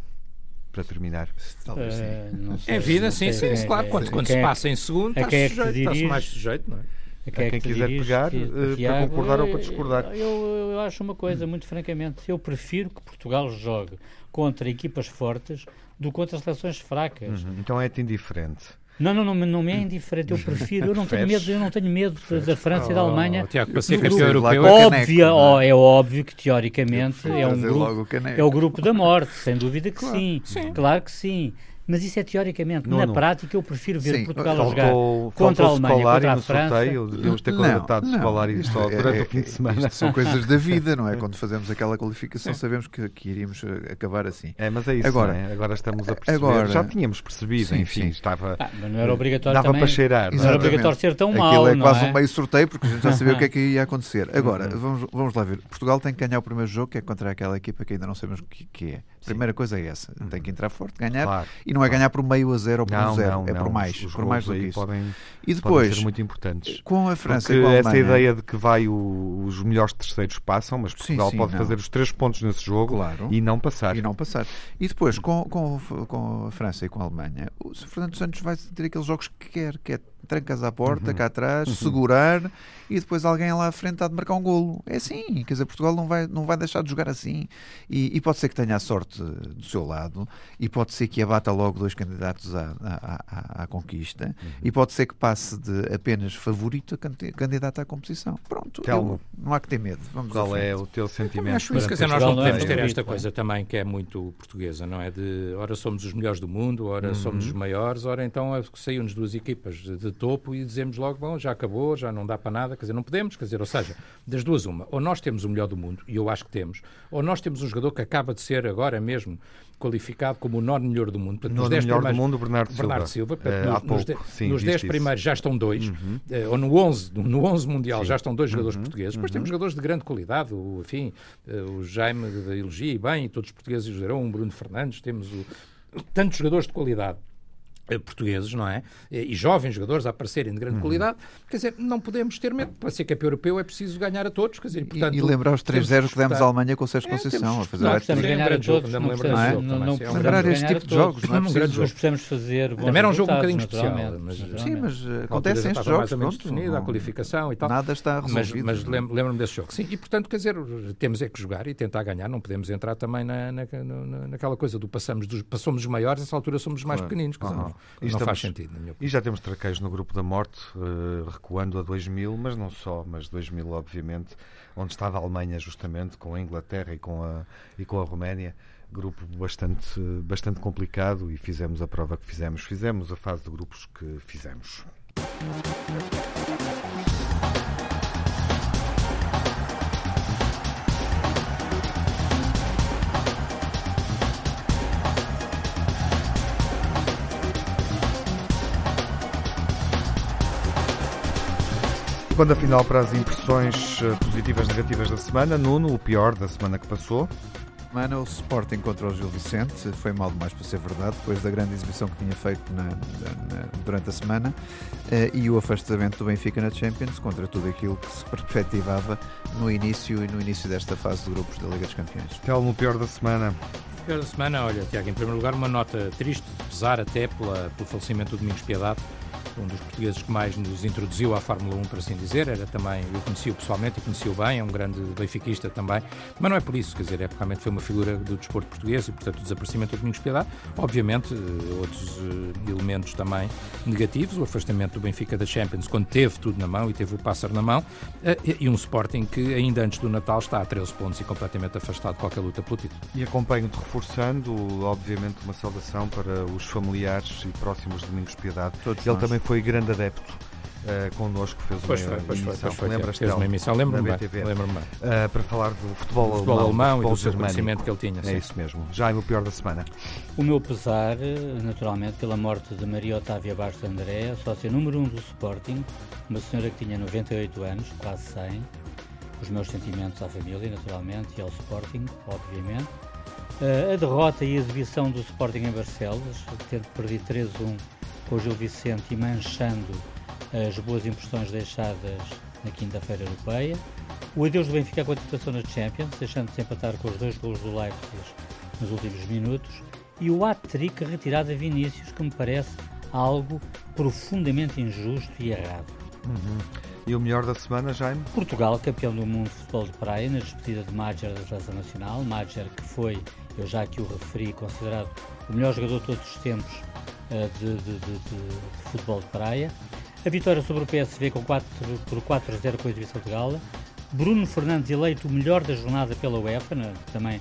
Para terminar. Talvez sim. Uh, é vida, sim, sim, sim, claro. Quando, quando se passa em segundo, é sujeito, está-se mais sujeito, não é? A quem, a quem quiser pegar, que, uh, para concordar ou para discordar. Eu, eu, eu, acho uma coisa, muito francamente, eu prefiro que Portugal jogue contra equipas fortes do que contra seleções fracas. Uhum, então é-te indiferente. Não, não, não, não me é indiferente, eu prefiro, eu não tenho medo, eu não tenho medo da França e da Alemanha. Oh, Tiago, para ser campeão europeu é com a Óbvio, caneco, ó, não é? é óbvio que teoricamente é um grupo, é o grupo da morte, sem dúvida que sim. Claro que sim. Mas isso é teoricamente. Não, Na não. prática, eu prefiro ver Sim, Portugal a jogar Faltou, contra a faltou Alemanha, contra a no França. sorteio. Devíamos ter contratado. Scolari só É- durante é- o fim de semana. Isto são coisas da vida, não é? Quando fazemos aquela qualificação, sabemos que, que iríamos eh, acabar assim. É, mas é isso. Agora- é? agora estamos a perceber. agora- Já tínhamos percebido, Sim, enfim, sim. estava. Ah, mas não era obrigatório Dava também. para cheirar. Não era Exatamente. obrigatório ser tão Aquilo mau, é não quase é? um meio sorteio, porque a gente já sabia o que é que ia acontecer. Agora, Uhum. vamos, vamos lá ver. Portugal tem que ganhar o primeiro jogo, que é contra aquela equipa que ainda não sabemos o que, que é. A primeira coisa é essa. Tem que entrar forte, ganhar. Claro. E não é ganhar por meio a zero ou por um Não, zero. não, é não. por mais. Os por mais do que isso. podem, E podem depois, ser muito importantes. com a França Porque e com a essa ideia de que vai o- os melhores terceiros passam, mas Portugal sim, pode não. fazer os três pontos nesse jogo Claro. e não passar. E não passar. E depois, com, com, com a França e com a Alemanha, o. Fernando Santos vai ter aqueles jogos que quer, que é trancas à porta, Uhum. cá atrás, segurar e depois alguém lá à frente há de marcar um golo. É assim, quer dizer, Portugal não vai, não vai deixar de jogar assim. E, e pode ser que tenha a sorte do seu lado, e pode ser que abata logo dois candidatos à, à, à- à conquista, Uhum. e pode ser que passe de apenas favorito a candi- candidato à competição. Pronto, eu- não há que ter medo. Vamos Qual é o teu sentimento? acho isso, quer dizer, nós não não é podemos ter esta não é? coisa também que é muito portuguesa, não é? De ora somos os melhores do mundo, ora somos os maiores, ora então é saíram-nos duas equipas de, de topo e dizemos logo, bom, já acabou, já não dá para nada, quer dizer, não podemos, quer dizer, ou seja, das duas uma, ou nós temos o melhor do mundo, e eu acho que temos, ou nós temos um jogador que acaba de ser agora mesmo qualificado como o nono melhor do mundo. Portanto, Nono 10 melhor do primeiros- mundo, Bernardo, Bernardo Silva. Silva, portanto, Eh, nos, pouco, de- sim, nos viste 10 isso. primeiros já estão dois, eh, ou no 11, no, no 11 mundial já estão dois jogadores Uhum. portugueses. Depois temos jogadores de grande qualidade, o, enfim, eh, o Jaime da Elogia e bem, e todos os portugueses o Bruno Fernandes, temos o, tantos jogadores de qualidade portugueses, não é? E, e jovens jogadores a aparecerem de grande Uhum. qualidade. Quer dizer, não podemos ter medo. Para ser campeão europeu é preciso ganhar a todos. Quer dizer, e, E- portanto, e lembrar os temos 3-0 que demos à. Alemanha com o Sérgio É, Conceição. temos- a fazer não, a precisamos ganhar um a grande jogo, todos, não precisamos- é um precisamos Lembrar este tipo de jogos, não é É um grande preciso- jogo. Mas precisamos fazer Também era um jogo um bocadinho especial, mas-. Sim, mas eh, acontecem estes jogos. mais definida a qualificação e tal. Nada está Mas, resolvido. mas lem- lembro-me desse jogo. Sim, e portanto, quer dizer, temos é que jogar e tentar ganhar. Não podemos entrar também na, na, na- naquela coisa do passamos dos, passamos os maiores, nessa altura somos os mais pequeninos. Quer dizer, não, e não estamos- faz sentido, na minha opinião. E já temos traqueios no grupo da morte, eh, recuando a 2000, mas não só, mas 2000 obviamente, onde estava a Alemanha justamente, com a Inglaterra e com a, e com a Roménia, grupo bastante, bastante complicado e fizemos a prova que fizemos, fizemos a fase de grupos que fizemos. Quando afinal para as impressões eh, positivas e negativas da semana, Nuno, o pior da semana que passou. Semana, o Sporting contra o Gil Vicente foi mal demais para ser verdade, depois da grande exibição que tinha feito na- na- durante a semana eh, e o afastamento do Benfica na Champions contra tudo aquilo que se perspectivava no início e no início desta fase de grupos da Liga dos Campeões. Telmo, o pior da semana. Pior da semana, olha, Tiago, em primeiro lugar, uma nota triste, pesar até pela, pelo falecimento do Domingos Piedade, um dos portugueses que mais nos introduziu à Fórmula 1, por assim dizer. Era também, eu conheci-o pessoalmente e conheci-o bem, é um grande benfiquista também. Mas não é por isso, quer dizer, é porque realmente foi uma figura do desporto português e, portanto, o desaparecimento do Domingos Piedade. Obviamente, eh, outros eh, elementos também negativos, o afastamento do Benfica da Champions, quando teve tudo na mão e teve o pássaro na mão, eh, e um Sporting que ainda antes do Natal está a 13 pontos e completamente afastado de qualquer luta pelo título. E acompanho-te reforçando, obviamente, uma saudação para os familiares e próximos de Domingos Piedade. Todos Ele nós. também foi grande adepto uh, connosco, fez uma foi, pois foi, emissão. pois foi. Lembras-te Fez uma emissão, lembro-me bem. BTV. Lembro-me bem. Uh, para falar do futebol, Do futebol alemão e futebol do seu conhecimento que ele tinha. É sim. isso mesmo. Já é o pior da semana. O meu pesar, naturalmente, pela morte de Maria Otávia Bastos André, sócia número 1 um do Sporting, uma senhora que tinha 98 anos, quase 100. Os meus sentimentos à família, naturalmente, e ao Sporting, obviamente. Eh, a derrota e a exibição do Sporting em Barcelos, tendo perdido 3-1 com o Gil Vicente e manchando as boas impressões deixadas na quinta-feira europeia. O adeus do Benfica à qualificação na Champions, deixando-se empatar com os dois gols do Leipzig nos últimos minutos. E o hat-trick retirado a Vinícius, que me parece algo profundamente injusto e errado. E o melhor da semana, Jaime? Portugal, campeão do mundo de futebol de praia, na despedida de Madger da Seleção Nacional. Madger, que foi, eu já aqui o referi, considerado o melhor jogador de todos os tempos de, de, de, de, futebol de praia. A vitória sobre o PSV com 4, por 4-0 com a exibição de gala. Bruno Fernandes eleito o melhor da jornada pela UEFA, né, também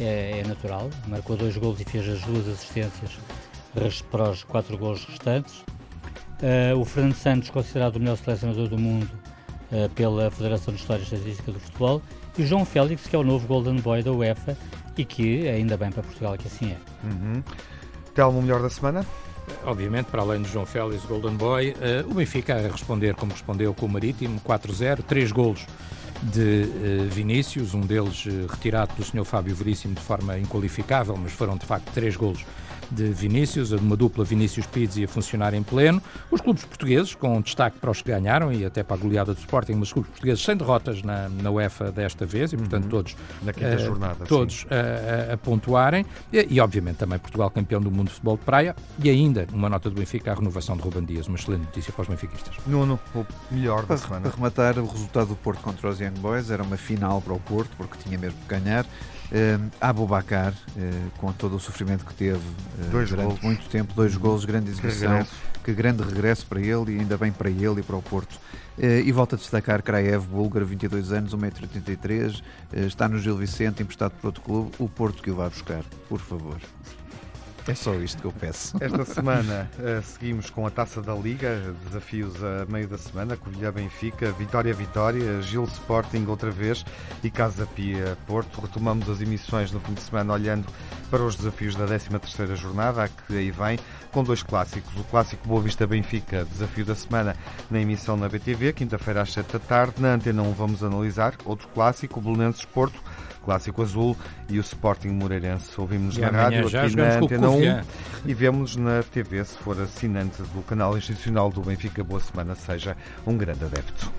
é, é, natural, marcou dois gols e fez as duas assistências para os quatro gols restantes. Uh, o Fernando Santos, considerado o melhor selecionador do mundo uh, pela Federação de História e Estatística do Futebol, e o João Félix, que é o novo Golden Boy da UEFA e que, ainda bem para Portugal, que assim é. Uhum. Telmo, melhor da semana? Obviamente, para além do João Félix, Golden Boy, uh, o Benfica a responder como respondeu com o Marítimo, 4-0, três golos de uh, Vinícius, um deles uh, retirado do Sr. Fábio Veríssimo de forma inqualificável, mas foram de facto três golos de Vinícius, de uma dupla Vinícius Pizzi a funcionar em pleno. Os clubes portugueses, com destaque para os que ganharam e até para a goleada do Sporting, mas os clubes portugueses sem derrotas na, na UEFA desta vez e, portanto, uhum. todos, na quinta uh, jornada, todos a, a, pontuarem. E, e, obviamente, também Portugal campeão do mundo de futebol de praia e ainda uma nota do Benfica, a renovação de Ruben Dias. Uma excelente notícia para os benfiquistas. Nuno, o melhor da semana. Para rematar, o resultado do Porto contra os Young Boys era uma final para o Porto, porque tinha mesmo que ganhar. Uh, Abubacar, uh, com todo o sofrimento que teve uh, durante golos. muito tempo, dois uhum. golos, grande exibição, que, que, grande regresso para ele e ainda bem para ele e para o Porto. Uh, e volta a destacar Kraev, búlgaro, 22 anos, 1,83m, está no Gil Vicente, emprestado por outro clube, o Porto que o vai buscar, por favor. É só isto que eu peço. Esta semana uh, seguimos com a Taça da Liga, desafios a meio da semana, Covilhã Benfica, Vitória Vitória, Gil Sporting outra vez e Casa Pia Porto. Retomamos as emissões no fim de semana olhando para os desafios da 13ª jornada, a que aí vem, com dois clássicos. O clássico Boa Vista Benfica, desafio da semana na emissão na BTV, quinta-feira às 7 da tarde. Na Antena 1 vamos analisar outro clássico, Belenenses Porto, Clássico Azul e o Sporting Moreirense. Ouvimos na rádio aqui na Antena 1 e vemos na TV se for assinante do canal institucional do Benfica. Boa semana, seja um grande adepto.